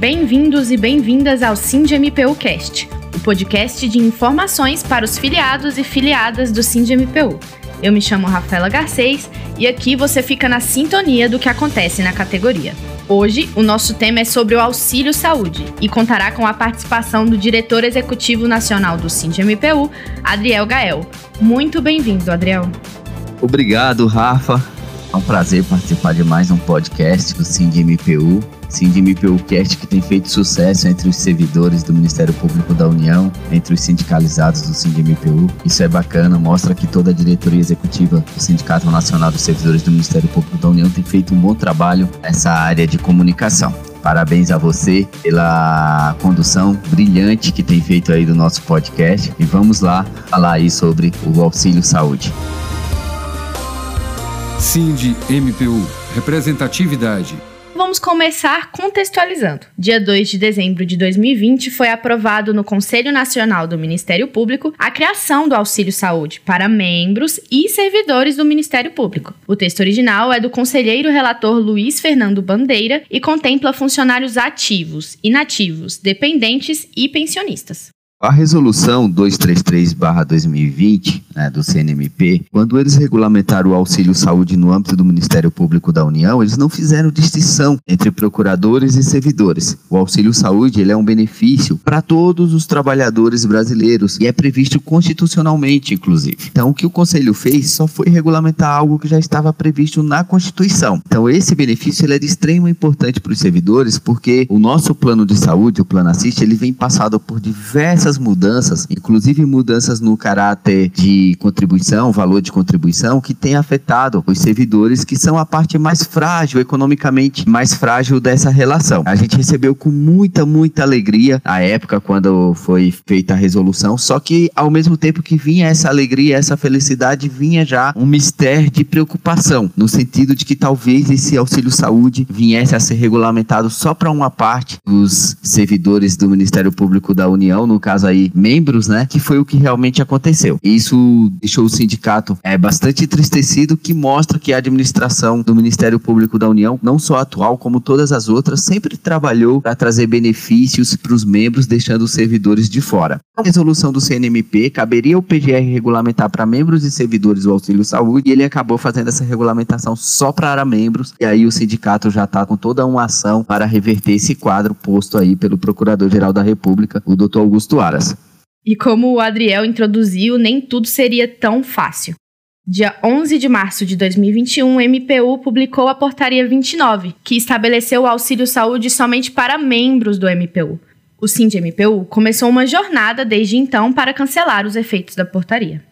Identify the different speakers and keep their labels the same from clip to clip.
Speaker 1: Bem-vindos e bem-vindas ao SINDMPU Cast, o podcast de informações para os filiados e filiadas do SINDMPU. Eu me chamo Rafaela Garcês e aqui você fica na sintonia do que acontece na categoria. Hoje, o nosso tema é sobre o auxílio saúde e contará com a participação do diretor executivo nacional do SINDMPU, Adriel Gael. Muito bem-vindo, Adriel.
Speaker 2: Obrigado, Rafa. É um prazer participar de mais um podcast do SINDMPU. SINDMPU Cast que tem feito sucesso entre os servidores do Ministério Público da União, entre os sindicalizados do SINDMPU. Isso é bacana, mostra que toda a diretoria executiva do Sindicato Nacional dos Servidores do Ministério Público da União tem feito um bom trabalho nessa área de comunicação. Parabéns a você pela condução brilhante que tem feito aí do nosso podcast e vamos lá falar aí sobre o auxílio saúde.
Speaker 3: Cindy MPU, representatividade
Speaker 1: vamos começar contextualizando. Dia 2 de dezembro de 2020 foi aprovado no Conselho Nacional do Ministério Público a criação do Auxílio Saúde para membros e servidores do Ministério Público. O texto original é do conselheiro relator Luiz Fernando Bandeira e contempla funcionários ativos, inativos, dependentes e pensionistas.
Speaker 2: A resolução 233-2020 né, do CNMP, quando eles regulamentaram o auxílio saúde no âmbito do Ministério Público da União, eles não fizeram distinção entre procuradores e servidores. O auxílio saúde ele é um benefício para todos os trabalhadores brasileiros e é previsto constitucionalmente, inclusive. Então, o que o Conselho fez só foi regulamentar algo que já estava previsto na Constituição. Então, esse benefício ele é de extrema importância para os servidores, porque o nosso plano de saúde, o Plano Assiste, ele vem passado por diversas essas mudanças, inclusive mudanças no caráter de contribuição, valor de contribuição, que tem afetado os servidores que são a parte mais frágil, economicamente mais frágil dessa relação. A gente recebeu com muita, muita alegria a época quando foi feita a resolução, só que ao mesmo tempo que vinha essa alegria, essa felicidade, vinha já um mistério de preocupação, no sentido de que talvez esse auxílio saúde viesse a ser regulamentado só para uma parte dos servidores do Ministério Público da União, no caso caso aí, membros, né? Que foi o que realmente aconteceu. Isso deixou o sindicato é, bastante entristecido, que mostra que a administração do Ministério Público da União, não só atual, como todas as outras, sempre trabalhou para trazer benefícios para os membros, deixando os servidores de fora. A resolução do CNMP caberia o PGR regulamentar para membros e servidores o auxílio saúde, e ele acabou fazendo essa regulamentação só para membros, e aí o sindicato já está com toda uma ação para reverter esse quadro posto aí pelo Procurador-Geral da República, o Dr. Augusto
Speaker 1: E como o Adriel introduziu, nem tudo seria tão fácil. Dia 11 de março de 2021, o MPU publicou a Portaria 29, que estabeleceu o auxílio saúde somente para membros do MPU. O SIND-MPU começou uma jornada desde então para cancelar os efeitos da portaria.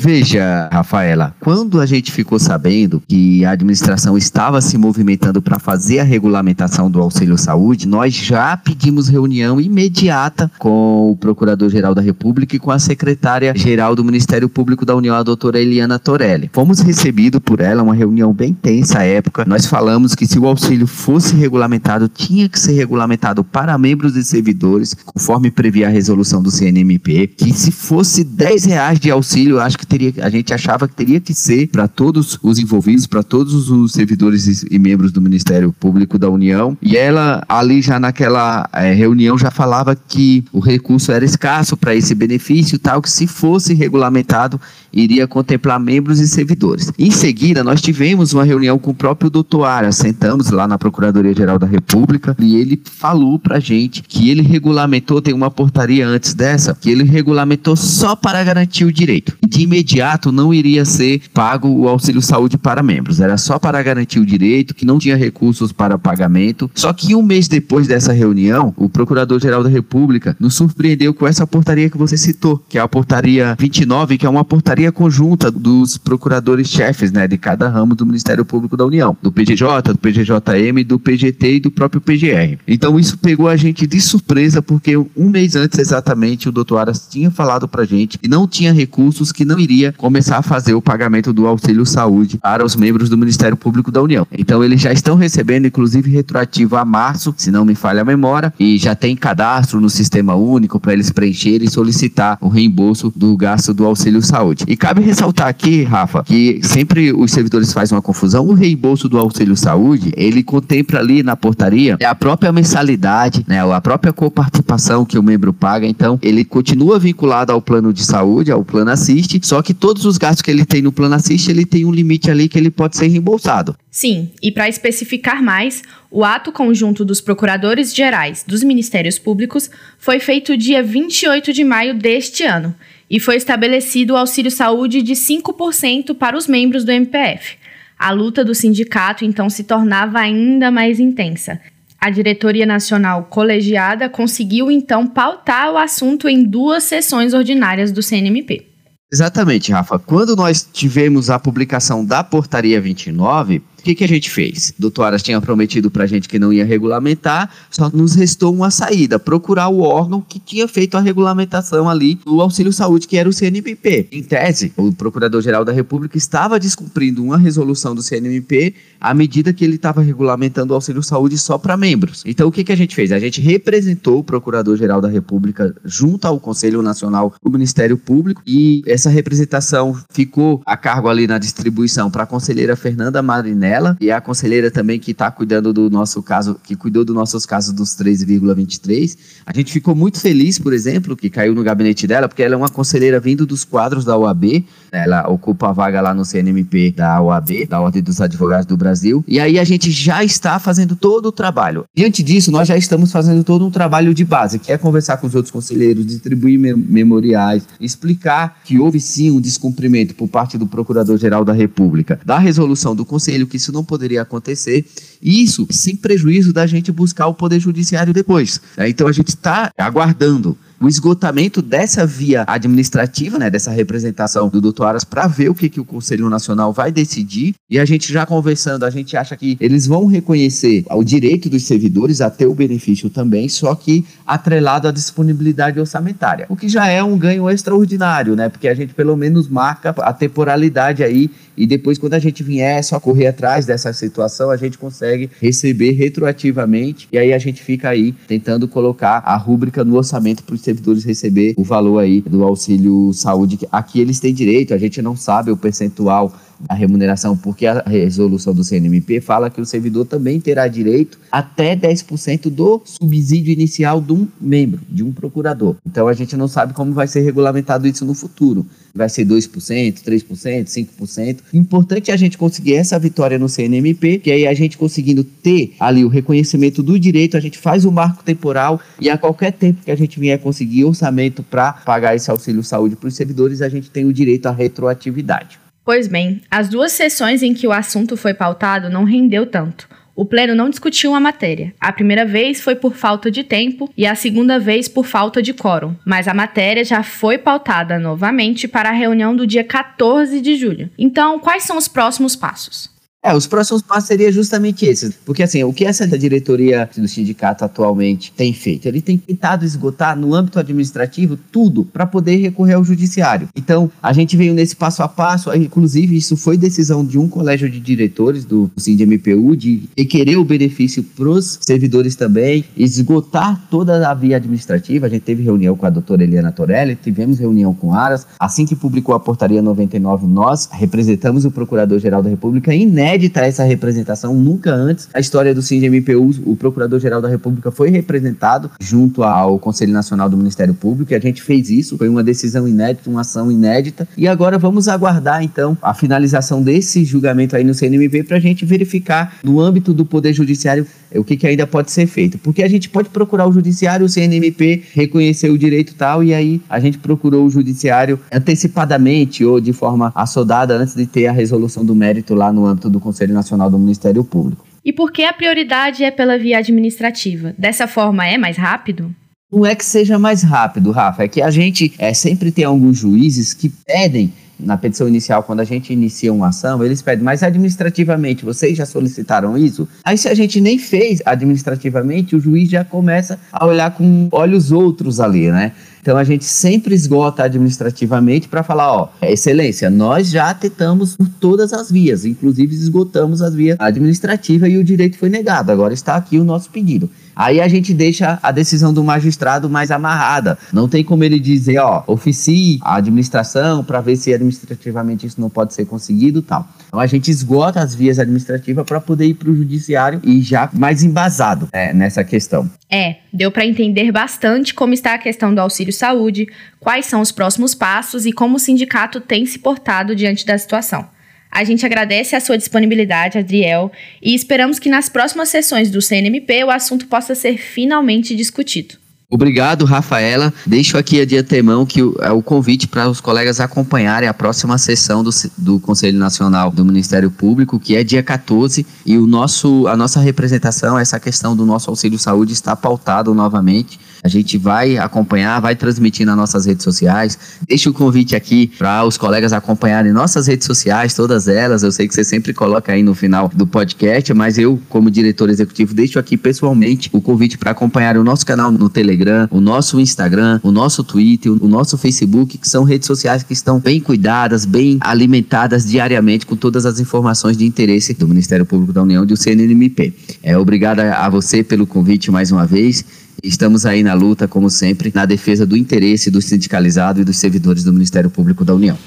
Speaker 2: Veja, Rafaela, quando a gente ficou sabendo que a administração estava se movimentando para fazer a regulamentação do auxílio saúde, nós já pedimos reunião imediata com o Procurador-Geral da República e com a Secretária-Geral do Ministério Público da União, a doutora Eliana Torelli. Fomos recebidos por ela, uma reunião bem tensa à época. Nós falamos que se o auxílio fosse regulamentado, tinha que ser regulamentado para membros e servidores, conforme previa a resolução do CNMP, que se fosse 10 reais de auxílio, acho que teria, a gente achava que teria que ser para todos os envolvidos, para todos os servidores e membros do Ministério Público da União. E ela, ali já naquela é, reunião, já falava que o recurso era escasso para esse benefício, tal, que se fosse regulamentado, iria contemplar membros e servidores. Em seguida, nós tivemos uma reunião com o próprio doutor Ara, sentamos lá na Procuradoria-Geral da República e ele falou para gente que ele regulamentou, tem uma portaria antes dessa, que ele regulamentou só para garantir o direito. De imediato não iria ser pago o auxílio saúde para membros, era só para garantir o direito, que não tinha recursos para pagamento. Só que um mês depois dessa reunião, o Procurador-Geral da República nos surpreendeu com essa portaria que você citou, que é a portaria 29, que é uma portaria conjunta dos procuradores-chefes, né, de cada ramo do Ministério Público da União, do PGJ, do PGJM, do PGT e do próprio PGR. Então isso pegou a gente de surpresa, porque um mês antes exatamente o doutor Aras tinha falado pra gente que não tinha recursos, que não iria começar a fazer o pagamento do auxílio saúde para os membros do Ministério Público da União. Então eles já estão recebendo, inclusive retroativo a março, se não me falha a memória, e já tem cadastro no sistema único para eles preencherem e solicitar o reembolso do gasto do auxílio saúde. E cabe ressaltar aqui, Rafa, que sempre os servidores fazem uma confusão. O reembolso do auxílio saúde, ele contempla ali na portaria a própria mensalidade, né, a própria coparticipação que o membro paga. Então, ele continua vinculado ao plano de saúde, ao plano assiste, só que todos os gastos que ele tem no plano assiste, ele tem um limite ali que ele pode ser reembolsado.
Speaker 1: Sim, e para especificar mais, o ato conjunto dos procuradores gerais dos Ministérios Públicos foi feito dia 28 de maio deste ano e foi estabelecido o auxílio saúde de 5% para os membros do MPF. A luta do sindicato então se tornava ainda mais intensa. A diretoria nacional colegiada conseguiu então pautar o assunto em duas sessões ordinárias do CNMP.
Speaker 2: Exatamente, Rafa. Quando nós tivemos a publicação da portaria 29, o que, que a gente fez? Doutor Aras tinha prometido para a gente que não ia regulamentar, só nos restou uma saída, procurar o órgão que tinha feito a regulamentação ali do auxílio saúde, que era o CNMP. Em tese, o Procurador-Geral da República estava descumprindo uma resolução do CNMP à medida que ele estava regulamentando o auxílio saúde só para membros. Então, o que, que a gente fez? A gente representou o Procurador-Geral da República junto ao Conselho Nacional do Ministério Público e essa representação ficou a cargo ali na distribuição para a conselheira Fernanda Mariné nela e é a conselheira também que está cuidando do nosso caso, que cuidou dos nossos casos dos 13,23. A gente ficou muito feliz, por exemplo, que caiu no gabinete dela, porque ela é uma conselheira vindo dos quadros da OAB, ela ocupa a vaga lá no CNMP da OAB, da Ordem dos Advogados do Brasil, e aí a gente já está fazendo todo o trabalho. Diante disso, nós já estamos fazendo todo um trabalho de base, que é conversar com os outros conselheiros, distribuir memoriais, explicar que houve sim um descumprimento por parte do Procurador-Geral da República da resolução do Conselho que isso não poderia acontecer. Isso sem prejuízo da gente buscar o Poder Judiciário depois. Então a gente está aguardando o esgotamento dessa via administrativa, né, dessa representação do doutor Aras, para ver o que, que o Conselho Nacional vai decidir. E a gente já conversando, a gente acha que eles vão reconhecer o direito dos servidores a ter o benefício também, só que atrelado à disponibilidade orçamentária. O que já é um ganho extraordinário, né? Porque a gente pelo menos marca a temporalidade aí e depois, quando a gente vier, só correr atrás dessa situação, a gente consegue receber retroativamente e aí a gente fica aí tentando colocar a rúbrica no orçamento para os servidores receber o valor aí do auxílio saúde. Aqui eles têm direito, a gente não sabe o percentual da remuneração, porque a resolução do CNMP fala que o servidor também terá direito até 10% do subsídio inicial de um membro, de um procurador. Então a gente não sabe como vai ser regulamentado isso no futuro. Vai ser 2%, 3%, 5%. Importante a gente conseguir essa vitória no CNMP, que aí a gente conseguindo ter ali o reconhecimento do direito, a gente faz o marco temporal e a qualquer tempo que a gente vier conseguir orçamento para pagar esse auxílio saúde para os servidores, a gente tem o direito à retroatividade.
Speaker 1: Pois bem, as duas sessões em que o assunto foi pautado não rendeu tanto. O Pleno não discutiu a matéria. A primeira vez foi por falta de tempo e a segunda vez por falta de quórum, mas a matéria já foi pautada novamente para a reunião do dia 14 de julho. Então, quais são os próximos passos?
Speaker 2: É, os próximos passos seriam justamente esses. Porque, assim, o que essa diretoria do sindicato atualmente tem feito? Ele tem tentado esgotar no âmbito administrativo tudo para poder recorrer ao judiciário. Então, a gente veio nesse passo a passo, inclusive, isso foi decisão de um colégio de diretores do SINDMPU de requerer o benefício para os servidores também, esgotar toda a via administrativa. A gente teve reunião com a doutora Eliana Torelli, tivemos reunião com Aras. Assim que publicou a portaria 99, nós representamos o Procurador-Geral da República inédito inédita essa representação, nunca antes. A história do CINDMPU, o Procurador-Geral da República foi representado junto ao Conselho Nacional do Ministério Público e a gente fez isso, foi uma decisão inédita, uma ação inédita. E agora vamos aguardar então a finalização desse julgamento aí no CNMP para a gente verificar no âmbito do Poder Judiciário o que, que ainda pode ser feito. Porque a gente pode procurar o Judiciário, o CNMP reconhecer o direito tal, e aí a gente procurou o Judiciário antecipadamente ou de forma assodada antes de ter a resolução do mérito lá no âmbito do Conselho Nacional do Ministério Público.
Speaker 1: E por que a prioridade é pela via administrativa? Dessa forma é mais rápido?
Speaker 2: Não é que seja mais rápido, Rafa, é que a gente é, sempre tem alguns juízes que pedem na petição inicial, quando a gente inicia uma ação, eles pedem, mas administrativamente, vocês já solicitaram isso? Aí, se a gente nem fez administrativamente, o juiz já começa a olhar com olhos outros ali, né? Então a gente sempre esgota administrativamente para falar, ó, excelência, nós já tentamos por todas as vias, inclusive esgotamos as vias administrativas e o direito foi negado. Agora está aqui o nosso pedido. Aí a gente deixa a decisão do magistrado mais amarrada. Não tem como ele dizer, ó, oficie a administração para ver se administrativamente isso não pode ser conseguido, tal. Então a gente esgota as vias administrativas para poder ir para o judiciário e já mais embasado é, nessa questão.
Speaker 1: É, deu para entender bastante como está a questão do auxílio saúde, quais são os próximos passos e como o sindicato tem se portado diante da situação. A gente agradece a sua disponibilidade, Adriel, e esperamos que nas próximas sessões do CNMP o assunto possa ser finalmente discutido.
Speaker 2: Obrigado, Rafaela. Deixo aqui de antemão que o, é o convite para os colegas acompanharem a próxima sessão do, do Conselho Nacional do Ministério Público, que é dia 14, e o nosso, a nossa representação, essa questão do nosso auxílio saúde está pautado novamente. A gente vai acompanhar, vai transmitir nas nossas redes sociais. Deixa o convite aqui para os colegas acompanharem nossas redes sociais, todas elas. Eu sei que você sempre coloca aí no final do podcast, mas eu, como diretor executivo, deixo aqui pessoalmente o convite para acompanhar o nosso canal no Telegram, o nosso Instagram, o nosso Twitter, o nosso Facebook, que são redes sociais que estão bem cuidadas, bem alimentadas diariamente com todas as informações de interesse do Ministério Público da União e do CNMP. É, obrigado a você pelo convite mais uma vez. Estamos aí na luta, como sempre, na defesa do interesse do sindicalizado e dos servidores do Ministério Público da União.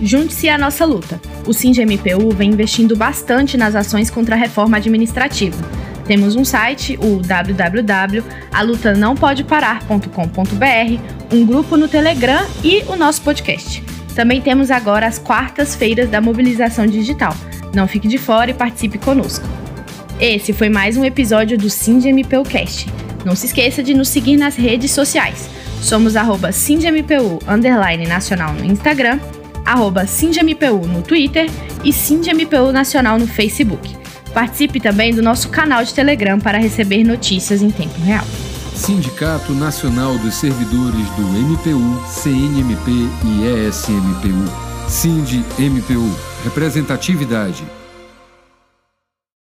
Speaker 1: Junte-se à nossa luta. O SINGMPU vem investindo bastante nas ações contra a reforma administrativa. Temos um site, o www.alutanaopodeparar.com.br, um grupo no Telegram e o nosso podcast. Também temos agora as quartas-feiras da mobilização digital. Não fique de fora e participe conosco. Esse foi mais um episódio do SINGMPUcast. Não se esqueça de nos seguir nas redes sociais. Somos arroba underline nacional no Instagram, arroba no Twitter e SindMPU Nacional no Facebook. Participe também do nosso canal de Telegram para receber notícias em tempo real.
Speaker 3: Sindicato Nacional dos Servidores do MPU, CNMP e ESMPU. Sind MPU. Representatividade